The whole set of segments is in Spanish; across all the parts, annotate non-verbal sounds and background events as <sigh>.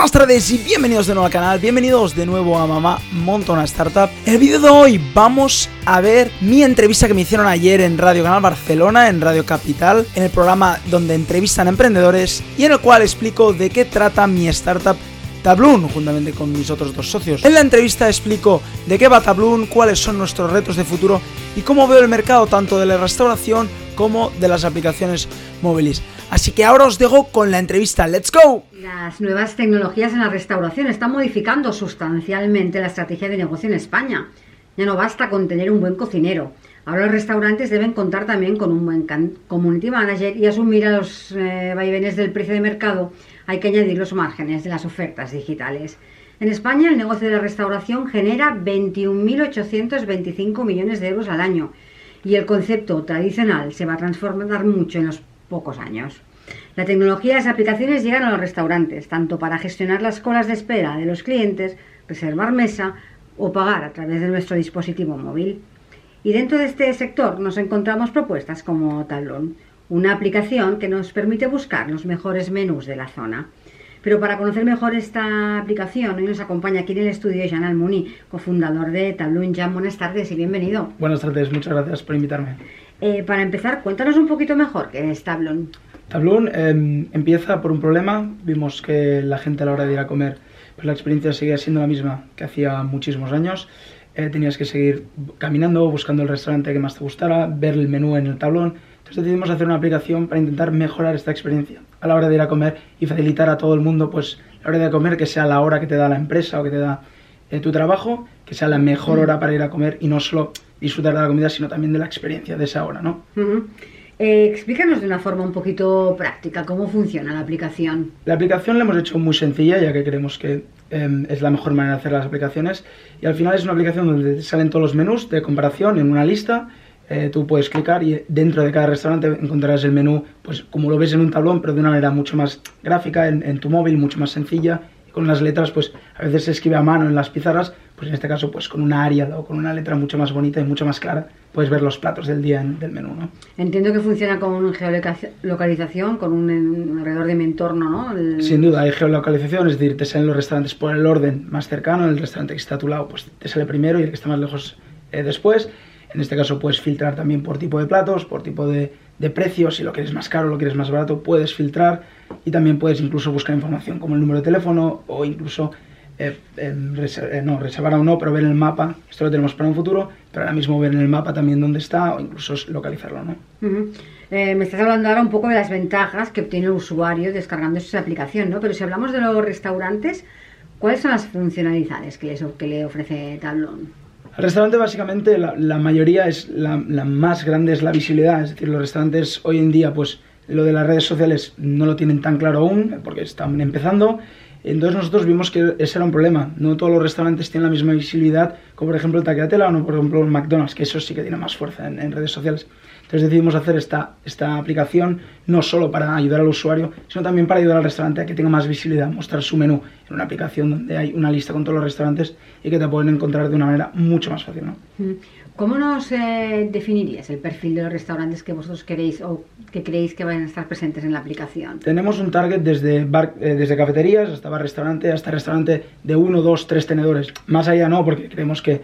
Buenas tardes y bienvenidos de nuevo al canal, bienvenidos de nuevo a Mamá Monta una Startup. En el vídeo de hoy vamos a ver mi entrevista que me hicieron ayer en Radio Canal Barcelona, en Radio Capital, en el programa donde entrevistan a emprendedores y en el cual explico de qué trata mi startup Tabloon, juntamente con mis otros dos socios. En la entrevista explico de qué va Tabloon, cuáles son nuestros retos de futuro y cómo veo el mercado tanto de la restauración como de las aplicaciones móviles. Así que ahora os dejo con la entrevista. ¡Let's go! Las nuevas tecnologías en la restauración están modificando sustancialmente la estrategia de negocio en España. Ya no basta con tener un buen cocinero. Ahora los restaurantes deben contar también con un buen community manager y asumir a los eh, vaivenes del precio de mercado hay que añadir los márgenes de las ofertas digitales. En España el negocio de la restauración genera 21.825 millones de euros al año y el concepto tradicional se va a transformar mucho en los pocos años. La tecnología y las aplicaciones llegan a los restaurantes, tanto para gestionar las colas de espera de los clientes, reservar mesa o pagar a través de nuestro dispositivo móvil. Y dentro de este sector nos encontramos propuestas como Tablón, una aplicación que nos permite buscar los mejores menús de la zona. Pero para conocer mejor esta aplicación, hoy nos acompaña aquí en el estudio Jan Almuni, cofundador de Tabloon Jan. Buenas tardes y bienvenido. Buenas tardes, muchas gracias por invitarme. Eh, para empezar, cuéntanos un poquito mejor qué es Tabloon. Tabloon em, empieza por un problema. Vimos que la gente a la hora de ir a comer, pues la experiencia seguía siendo la misma que hacía muchísimos años. Eh, tenías que seguir caminando, buscando el restaurante que más te gustara, ver el menú en el tablón entonces decidimos hacer una aplicación para intentar mejorar esta experiencia a la hora de ir a comer y facilitar a todo el mundo, pues, la hora de comer, que sea la hora que te da la empresa o que te da eh, tu trabajo, que sea la mejor hora para ir a comer y no solo disfrutar de la comida, sino también de la experiencia de esa hora, ¿no? Eh, explícanos de una forma un poquito práctica cómo funciona la aplicación. La aplicación la hemos hecho muy sencilla, ya que creemos que em, es la mejor manera de hacer las aplicaciones. Y al final es una aplicación donde salen todos los menús de comparación en una lista eh, tú puedes clicar y dentro de cada restaurante encontrarás el menú, pues como lo ves en un tablón, pero de una manera mucho más gráfica, en, tu móvil, mucho más sencilla. Y con las letras, pues a veces se escribe a mano en las pizarras, pues en este caso, pues con una área o con una letra mucho más bonita y mucho más clara, puedes ver los platos del día del menú, ¿no? Entiendo que funciona con geolocalización, con un, alrededor de mi entorno, ¿no? Sin duda, hay geolocalización, es decir, te salen los restaurantes por el orden más cercano, el restaurante que está a tu lado, pues te sale primero y el que está más lejos eh, después. En este caso puedes filtrar también por tipo de platos, por tipo de, de precio, si lo quieres más caro, lo quieres más barato, puedes filtrar y también puedes incluso buscar información como el número de teléfono o incluso eh, eh, no, reservar o no, pero ver en el mapa, esto lo tenemos para un futuro, pero ahora mismo ver en el mapa también dónde está o incluso localizarlo, ¿no? Eh, me estás hablando ahora un poco de las ventajas que obtiene el usuario descargando esa aplicación, ¿no? Pero si hablamos de los restaurantes, ¿cuáles son las funcionalidades que, que le ofrece Tablón? El restaurante básicamente la, mayoría es la, más grande es la visibilidad, es decir, los restaurantes hoy en día pues lo de las redes sociales no lo tienen tan claro aún porque están empezando. Entonces nosotros vimos que ese era un problema. No todos los restaurantes tienen la misma visibilidad como por ejemplo el Taqueratela o no, por ejemplo el McDonald's, que eso sí que tiene más fuerza en redes sociales. Entonces decidimos hacer esta, esta aplicación no solo para ayudar al usuario, sino también para ayudar al restaurante a que tenga más visibilidad, mostrar su menú en una aplicación donde hay una lista con todos los restaurantes y que te pueden encontrar de una manera mucho más fácil. ¿no? Mm. ¿Cómo nos eh, definirías el perfil de los restaurantes que vosotros queréis o que creéis que van a estar presentes en la aplicación? Tenemos un target desde, eh, desde cafeterías hasta bar restaurante, hasta restaurante de uno, dos, tres tenedores. Más allá no, porque creemos que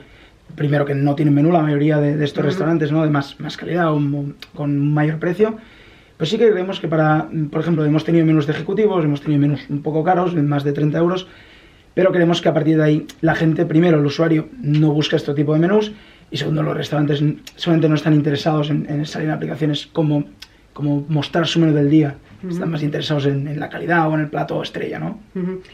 primero que no tienen menú la mayoría de, estos restaurantes, ¿no? De más, más calidad o con mayor precio. Pues sí que creemos que para, por ejemplo, hemos tenido menús de ejecutivos, hemos tenido menús un poco caros, más de 30 euros, pero creemos que a partir de ahí la gente, primero, el usuario no busca este tipo de menús y segundo, los restaurantes solamente no están interesados en, en salir en aplicaciones como, como mostrar su menú del día están más interesados en, la calidad o en el plato estrella, ¿no?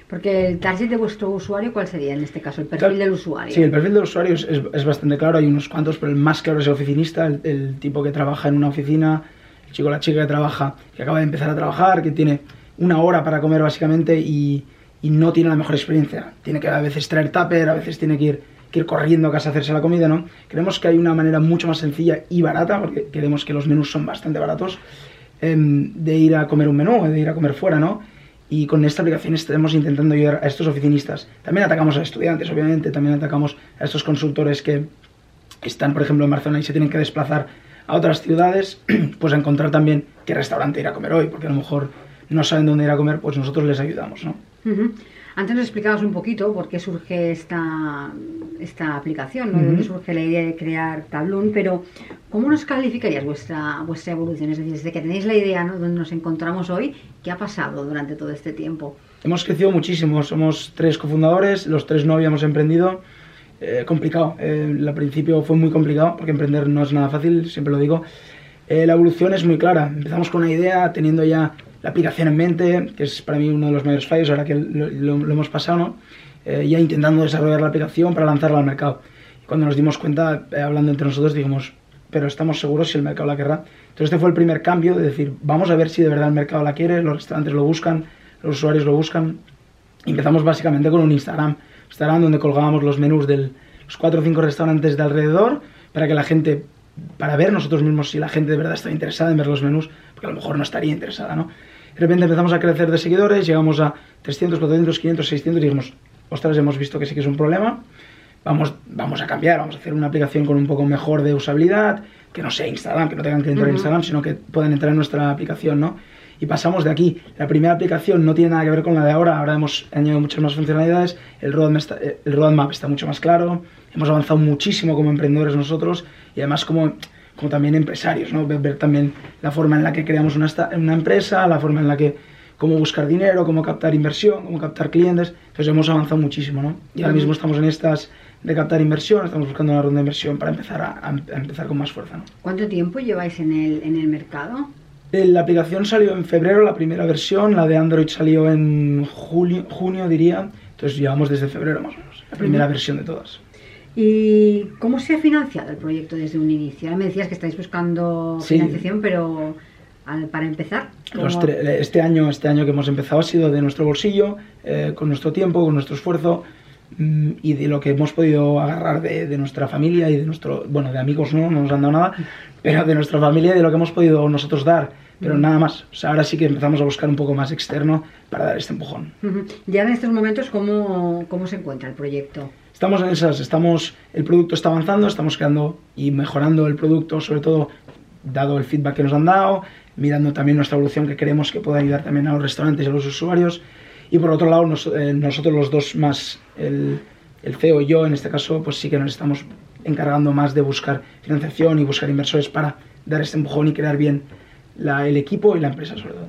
Porque el target de vuestro usuario, ¿cuál sería en este caso? El perfil del usuario. Sí, el perfil del usuario es, es, bastante claro, hay unos cuantos, pero el más claro es el oficinista, el, tipo que trabaja en una oficina, el chico o la chica que trabaja, que acaba de empezar a trabajar, que tiene una hora para comer básicamente y, y no tiene la mejor experiencia. Tiene que a veces traer tupper, a veces tiene que ir, que ir corriendo a casa a hacerse la comida, ¿no? Creemos que hay una manera mucho más sencilla y barata, porque creemos que los menús son bastante baratos, Em, de ir a comer un menú, de ir a comer fuera, ¿no? Y con esta aplicación estamos intentando ayudar a estos oficinistas. También atacamos a estudiantes, obviamente, también atacamos a estos consultores que están, por ejemplo, en Barcelona y se tienen que desplazar a otras ciudades, <clears throat> pues a encontrar también qué restaurante ir a comer hoy, porque a lo mejor no saben dónde ir a comer, pues nosotros les ayudamos, ¿no? Antes nos explicabas un poquito por qué surge esta, esta aplicación, ¿no? de dónde surge la idea de crear Tabloon, pero ¿cómo nos calificarías vuestra, vuestra evolución? Es decir, desde que tenéis la idea ¿no? donde nos encontramos hoy, ¿qué ha pasado durante todo este tiempo? Hemos crecido muchísimo, somos tres cofundadores, los tres no habíamos emprendido. Eh, complicado, eh, al principio fue muy complicado porque emprender no es nada fácil, siempre lo digo. Eh, la evolución es muy clara, empezamos con una idea, teniendo ya la aplicación en mente, que es para mí uno de los mayores fallos ahora que lo, hemos pasado, ¿no? Eh, ya intentando desarrollar la aplicación para lanzarla al mercado. Cuando nos dimos cuenta, eh, hablando entre nosotros, dijimos, pero estamos seguros si el mercado la querrá. Entonces este fue el primer cambio de decir, vamos a ver si de verdad el mercado la quiere, los restaurantes lo buscan, los usuarios lo buscan. Empezamos básicamente con un Instagram, Instagram donde colgábamos los menús de los cuatro o cinco restaurantes de alrededor para que la gente, para ver nosotros mismos si la gente de verdad está interesada en ver los menús, porque a lo mejor no estaría interesada, ¿no? De repente empezamos a crecer de seguidores, llegamos a 300, 400, 500, 600 y dijimos, ostras, hemos visto que sí que es un problema, vamos, vamos a cambiar, vamos a hacer una aplicación con un poco mejor de usabilidad, que no sea Instagram, que no tengan que entrar en Instagram, sino que puedan entrar en nuestra aplicación, ¿no? Y pasamos de aquí. La primera aplicación no tiene nada que ver con la de ahora, ahora hemos añadido muchas más funcionalidades, el roadmap está, el roadmap está mucho más claro, hemos avanzado muchísimo como emprendedores nosotros y además como como también empresarios, ¿no? Ver, también la forma en la que creamos una, una empresa, la forma en la que cómo buscar dinero, cómo captar inversión, cómo captar clientes. Entonces hemos avanzado muchísimo, ¿no? Y ahora mismo estamos en estas de captar inversión, estamos buscando una ronda de inversión para empezar a, empezar con más fuerza, ¿no? ¿Cuánto tiempo lleváis en el, en el mercado? Eh, la aplicación salió en febrero, la primera versión, la de Android salió en julio, junio, diría. Entonces llevamos desde febrero más o menos, la primera versión de todas. ¿Y cómo se ha financiado el proyecto desde un inicio? me decías que estáis buscando financiación, pero para empezar. este, año, este año que hemos empezado ha sido de nuestro bolsillo, eh, con nuestro tiempo, con nuestro esfuerzo mm, y de lo que hemos podido agarrar de, nuestra familia y de nuestro, bueno, de amigos no, no nos han dado nada, pero de nuestra familia y de lo que hemos podido nosotros dar, pero nada más. O sea, ahora sí que empezamos a buscar un poco más externo para dar este empujón. Ya en estos momentos, ¿cómo, cómo se encuentra el proyecto? Estamos en esas, estamos, el producto está avanzando, estamos creando y mejorando el producto, sobre todo dado el feedback que nos han dado, mirando también nuestra evolución que queremos que pueda ayudar también a los restaurantes y a los usuarios. Y por otro lado, eh, nosotros los dos más, el, el, CEO y yo en este caso, pues sí que nos estamos encargando más de buscar financiación y buscar inversores para dar este empujón y crear bien la, el equipo y la empresa sobre todo.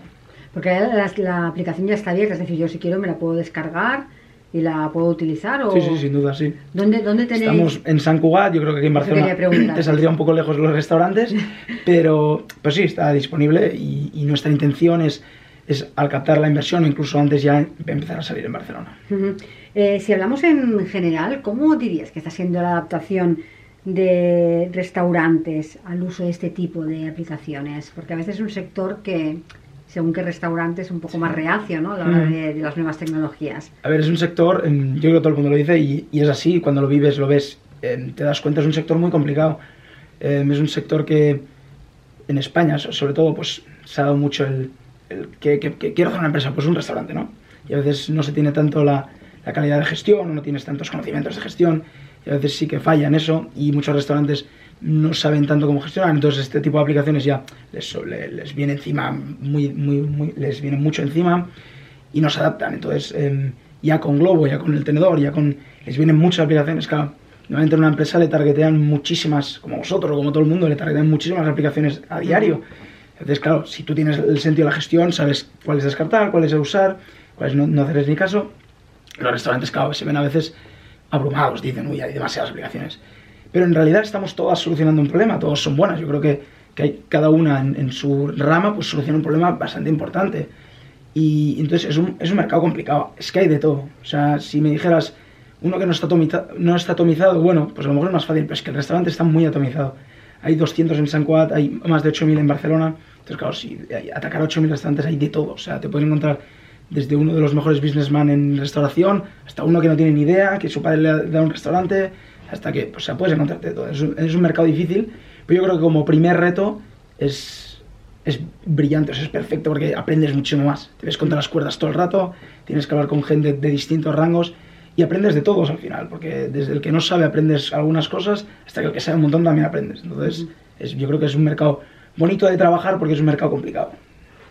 Porque la, la aplicación ya está abierta, es decir, yo si quiero me la puedo descargar y la puedo utilizar? O... Sí, sí, sin duda, sí. ¿Dónde, dónde tenéis? Estamos en San Cugat, yo creo que aquí en Barcelona <laughs> te saldría un poco lejos los restaurantes, <laughs> pero pues sí, está disponible y, nuestra intención es, es, al captar la inversión incluso antes ya empezar a salir en Barcelona. Eh, si hablamos en general, ¿cómo dirías que está siendo la adaptación de restaurantes al uso de este tipo de aplicaciones? Porque a veces es un sector que según qué restaurante es un poco más reacio, ¿no? A la hora mm. de, las nuevas tecnologías. A ver, es un sector, yo creo que todo el mundo lo dice y, es así, cuando lo vives, lo ves, te das cuenta, es un sector muy complicado. Em, es un sector que en España, sobre todo, pues se ha dado mucho el, que, quiero hacer una empresa, pues un restaurante, ¿no? Y a veces no se tiene tanto la, la calidad de gestión, no tienes tantos conocimientos de gestión, y a veces sí que falla en eso, y muchos restaurantes no saben tanto cómo gestionar, entonces este tipo de aplicaciones ya les, les viene encima, muy, muy, muy, les viene mucho encima y no se adaptan. Entonces, em, ya con Globo, ya con el tenedor, ya con. les vienen muchas aplicaciones, claro. Normalmente en una empresa le targetean muchísimas, como vosotros o como todo el mundo, le targetean muchísimas aplicaciones a diario. Entonces, claro, si tú tienes el sentido de la gestión, sabes cuáles descartar, cuáles usar, cuáles no, no hacerles ni caso. Los restaurantes, claro, se ven a veces abrumados, dicen, uy, hay demasiadas aplicaciones pero en realidad estamos todas solucionando un problema, todas son buenas. Yo creo que, que hay, cada una en, su rama pues soluciona un problema bastante importante. Y entonces es un, es un mercado complicado, es que hay de todo. O sea, si me dijeras uno que no está, atomizado, no está atomizado, bueno, pues a lo mejor es más fácil, pero es que el restaurante está muy atomizado. Hay 200 en San Cuat, hay más de 8.000 en Barcelona. Entonces, claro, si atacar 8.000 restaurantes hay de todo. O sea, te puedes encontrar desde uno de los mejores businessmen en restauración hasta uno que no tiene ni idea, que su padre le da un restaurante, hasta que pues, puedes encontrarte todo. Es un, es un, mercado difícil, pero yo creo que como primer reto es, es brillante, es perfecto porque aprendes muchísimo más. Te ves contra las cuerdas todo el rato, tienes que hablar con gente de distintos rangos y aprendes de todos al final, porque desde el que no sabe aprendes algunas cosas hasta que el que sabe un montón también aprendes. Entonces, es, yo creo que es un mercado bonito de trabajar porque es un mercado complicado.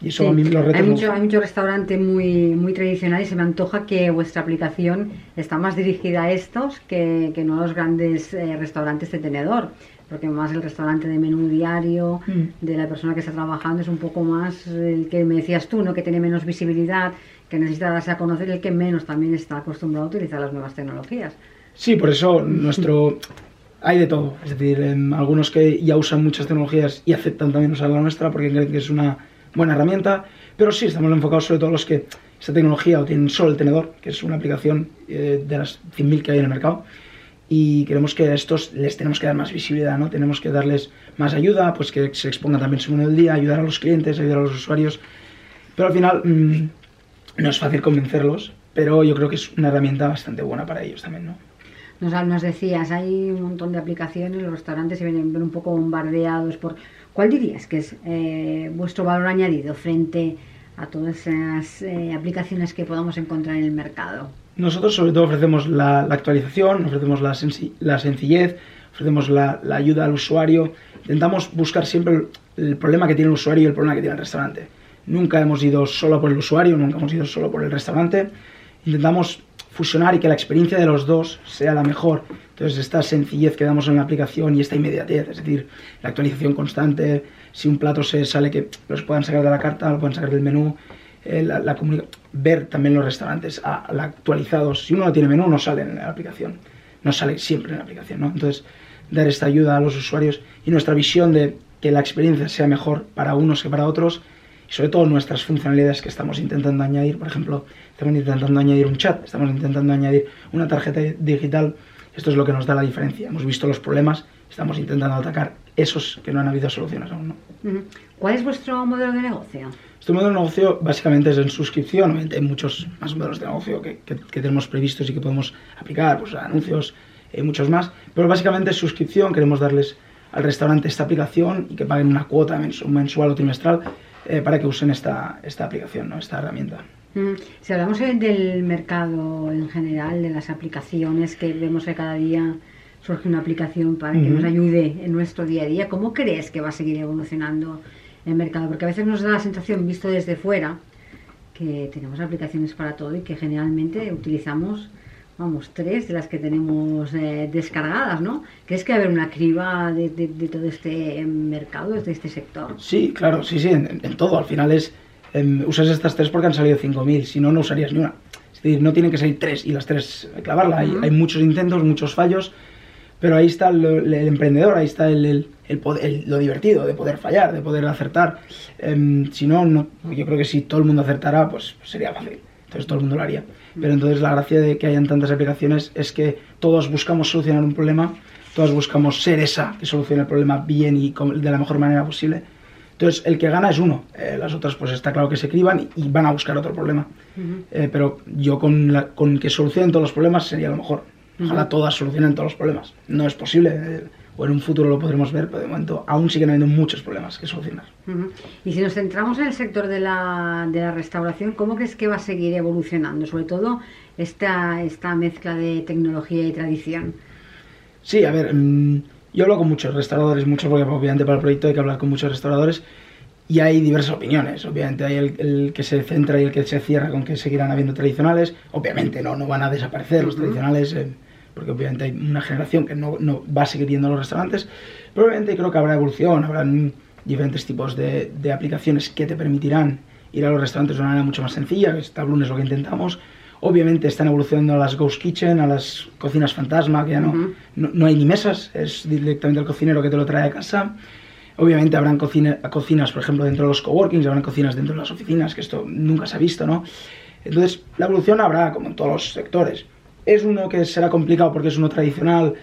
Y eso a mí los retos hay mucho, gustan. hay mucho restaurante muy, muy tradicional y se me antoja que vuestra aplicación está más dirigida a estos que, que no a los grandes eh, restaurantes de tenedor. Porque más el restaurante de menú diario, Mm. de la persona que está trabajando, es un poco más el que me decías tú, ¿no? que tiene menos visibilidad, que necesita darse a conocer, el que menos también está acostumbrado a utilizar las nuevas tecnologías. Sí, por eso nuestro... Hay de todo. Es decir, em, algunos que ya usan muchas tecnologías y aceptan también usar la nuestra porque creen que es una buena herramienta. Pero sí, estamos enfocados sobre todo en los que esta tecnología o tienen solo el tenedor, que es una aplicación eh, de las 100.000 que hay en el mercado. Y queremos que a estos les tenemos que dar más visibilidad, ¿no? Tenemos que darles más ayuda, pues que se expongan también su menú del día, ayudar a los clientes, ayudar a los usuarios. Pero al final mm, no es fácil convencerlos, pero yo creo que es una herramienta bastante buena para ellos también, ¿no? Nos, nos decías, hay un montón de aplicaciones, los restaurantes se vienen un poco bombardeados por... ¿Cuál dirías que es eh, vuestro valor añadido frente a todas esas eh, aplicaciones que podamos encontrar en el mercado? Nosotros sobre todo ofrecemos la, la actualización, ofrecemos la, la sencillez, ofrecemos la, la ayuda al usuario. Intentamos buscar siempre el, el problema que tiene el usuario y el problema que tiene el restaurante. Nunca hemos ido solo por el usuario, nunca hemos ido solo por el restaurante. Intentamos fusionar y que la experiencia de los dos sea la mejor. Entonces, esta sencillez que damos en la aplicación y esta inmediatez, es decir, la actualización constante, si un plato se sale que los puedan sacar de la carta, lo puedan sacar del menú, eh, ver también los restaurantes a- a la actualizados. Si uno no tiene menú, no sale en la aplicación, no sale siempre en la aplicación, ¿no? Entonces, dar esta ayuda a los usuarios y nuestra visión de que la experiencia sea mejor para unos que para otros y sobre todo nuestras funcionalidades que estamos intentando añadir, por ejemplo, estamos intentando añadir un chat, estamos intentando añadir una tarjeta digital, esto es lo que nos da la diferencia. Hemos visto los problemas, estamos intentando atacar esos que no han habido soluciones aún. ¿Cuál es vuestro modelo de negocio? Este modelo de negocio básicamente es en suscripción, obviamente hay muchos más modelos de negocio que, que- que tenemos previstos y que podemos aplicar, pues anuncios, eh, muchos más, pero básicamente es suscripción, queremos darles al restaurante esta aplicación y que paguen una cuota mensu- mensual o trimestral eh, para que usen esta, esta aplicación, ¿no? esta herramienta. Mm, Si hablamos eh, del mercado en general, de las aplicaciones que vemos que cada día surge una aplicación para que nos ayude en nuestro día a día, ¿cómo crees que va a seguir evolucionando el mercado? Porque a veces nos da la sensación, visto desde fuera, que tenemos aplicaciones para todo y que generalmente utilizamos, vamos, tres de las que tenemos eh, descargadas, ¿no? ¿Crees que va a haber una criba de, de- de todo este eh, mercado, de este sector? Sí, claro, sí, sí, en, en todo. Al final es, em, usas estas tres porque han salido 5.000, si no, no usarías ni una. Es decir, no tienen que salir tres y las tres clavarla. Hay, Ujú. hay muchos intentos, muchos fallos, pero ahí está el, el emprendedor, ahí está el, el- el el- lo divertido de poder fallar, de poder acertar. Em, si no, no, yo creo que si todo el mundo acertara, pues sería fácil. Entonces todo el mundo lo haría. Pero entonces la gracia de que hayan tantas aplicaciones es que todos buscamos solucionar un problema, todos buscamos ser esa que solucione el problema bien y de la mejor manera posible. Entonces, el que gana es uno. Eh, las otras, pues está claro que se criban y, y van a buscar otro problema. Ujú. Eh, pero yo con, la- con que solucionen todos los problemas sería lo mejor. Ojalá Ujú. todas solucionen todos los problemas. No es posible, eh, o en un futuro lo podremos ver, pero de momento aún siguen habiendo muchos problemas que solucionar. Y si nos centramos en el sector de la, de la restauración, ¿cómo crees que va a seguir evolucionando? Sobre todo esta, esta mezcla de tecnología y tradición. Sí, a ver, mm, yo hablo con muchos restauradores, muchos porque obviamente para el proyecto hay que hablar con muchos restauradores y hay diversas opiniones. Obviamente hay el, el que se centra y el que se cierra con que seguirán habiendo tradicionales. Obviamente no, no van a desaparecer los tradicionales eh, porque obviamente hay una generación que no, no va a seguir yendo a los restaurantes. Pero obviamente creo que habrá evolución, habrán diferentes tipos de, de aplicaciones que te permitirán ir a los restaurantes de una manera mucho más sencilla. Bloom es lo que intentamos. Obviamente están evolucionando a las Ghost Kitchen, a las cocinas fantasma, que ya no, Ujú. no, no hay ni mesas, es directamente el cocinero que te lo trae a casa. Obviamente habrán cocina- cocinas, por ejemplo, dentro de los coworkings, habrán cocinas dentro de las oficinas, que esto nunca se ha visto, ¿no? Entonces, la evolución habrá, como en todos los sectores. Es uno que será complicado porque es uno tradicional,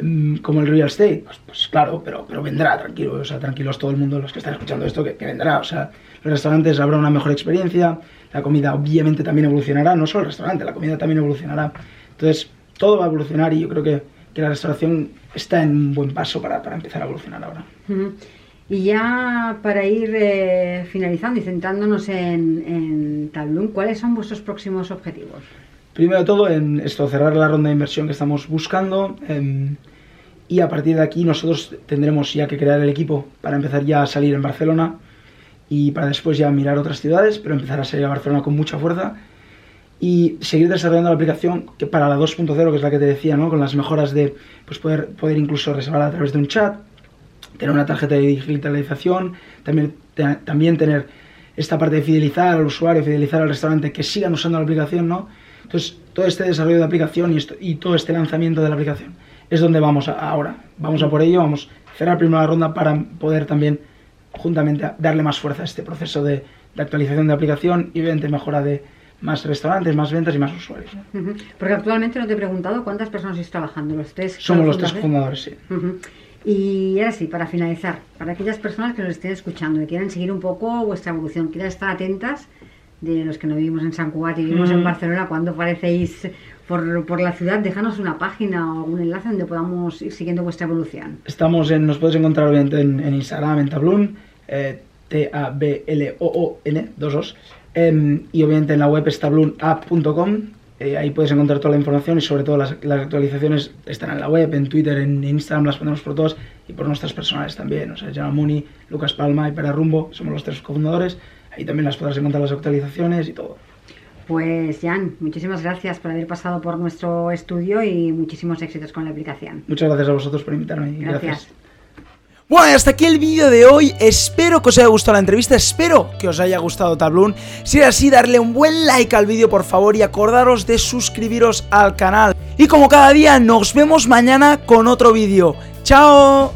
mm, como el real estate, pues, pues claro, pero, pero vendrá, tranquilo, o sea, tranquilos todo el mundo, los que están escuchando esto, que, vendrá, o sea, los restaurantes habrá una mejor experiencia, la comida obviamente también evolucionará, no solo el restaurante, la comida también evolucionará. Entonces, todo va a evolucionar y yo creo que, que la restauración está en un buen paso para, para empezar a evolucionar ahora. Y ya para ir eh, finalizando y centrándonos en, en Tablum, ¿cuáles son vuestros próximos objetivos? Primero de todo, en esto, cerrar la ronda de inversión que estamos buscando. em, y a partir de aquí nosotros tendremos ya que crear el equipo para empezar ya a salir en Barcelona y para después ya mirar otras ciudades, pero empezar a salir a Barcelona con mucha fuerza y seguir desarrollando la aplicación que para la 2.0, que es la que te decía, ¿no? con las mejoras de pues poder, poder incluso reservar a través de un chat, tener una tarjeta de digitalización, también, también tener esta parte de fidelizar al usuario, fidelizar al restaurante, que sigan usando la aplicación, ¿no? Entonces, todo este desarrollo de aplicación y, esto, y todo este lanzamiento de la aplicación es donde vamos ahora. Vamos a por ello, vamos a cerrar primero la ronda para poder también juntamente darle más fuerza a este proceso de, de actualización de aplicación y obviamente mejora de más restaurantes, más ventas y más usuarios. Porque actualmente no te he preguntado cuántas personas estáis trabajando, los tres. Somos los tres fundadores, sí. Y ahora sí, para finalizar, para aquellas personas que nos estén escuchando y quieran seguir un poco vuestra evolución, quieran estar atentas de los que no vivimos en San Cugat y vivimos en Barcelona, cuando aparecéis por, por, la ciudad, déjanos una página o algún enlace donde podamos ir siguiendo vuestra evolución. Estamos en, nos puedes encontrar obviamente en, en Instagram, en Tablun, eh, T-A-B-L-O-O-N, dos os, eh, y obviamente en la web es tablunapp.com, eh, ahí puedes encontrar toda la información y sobre todo las, las, actualizaciones están en la web, en Twitter, en Instagram, las ponemos por todos y por nuestras personales también, o sea, Muni, Lucas Palma y Pera Rumbo, somos los tres cofundadores, ahí también las podrás encontrar las actualizaciones y todo. Pues Jan, muchísimas gracias por haber pasado por nuestro estudio y muchísimos éxitos con la aplicación. Muchas gracias a vosotros por invitarme. gracias. gracias. Bueno, y hasta aquí el vídeo de hoy. Espero que os haya gustado la entrevista, espero que os haya gustado Tabloon. Si es así, darle un buen like al vídeo, por favor, y acordaros de suscribiros al canal. Y como cada día, nos vemos mañana con otro vídeo. ¡Chao!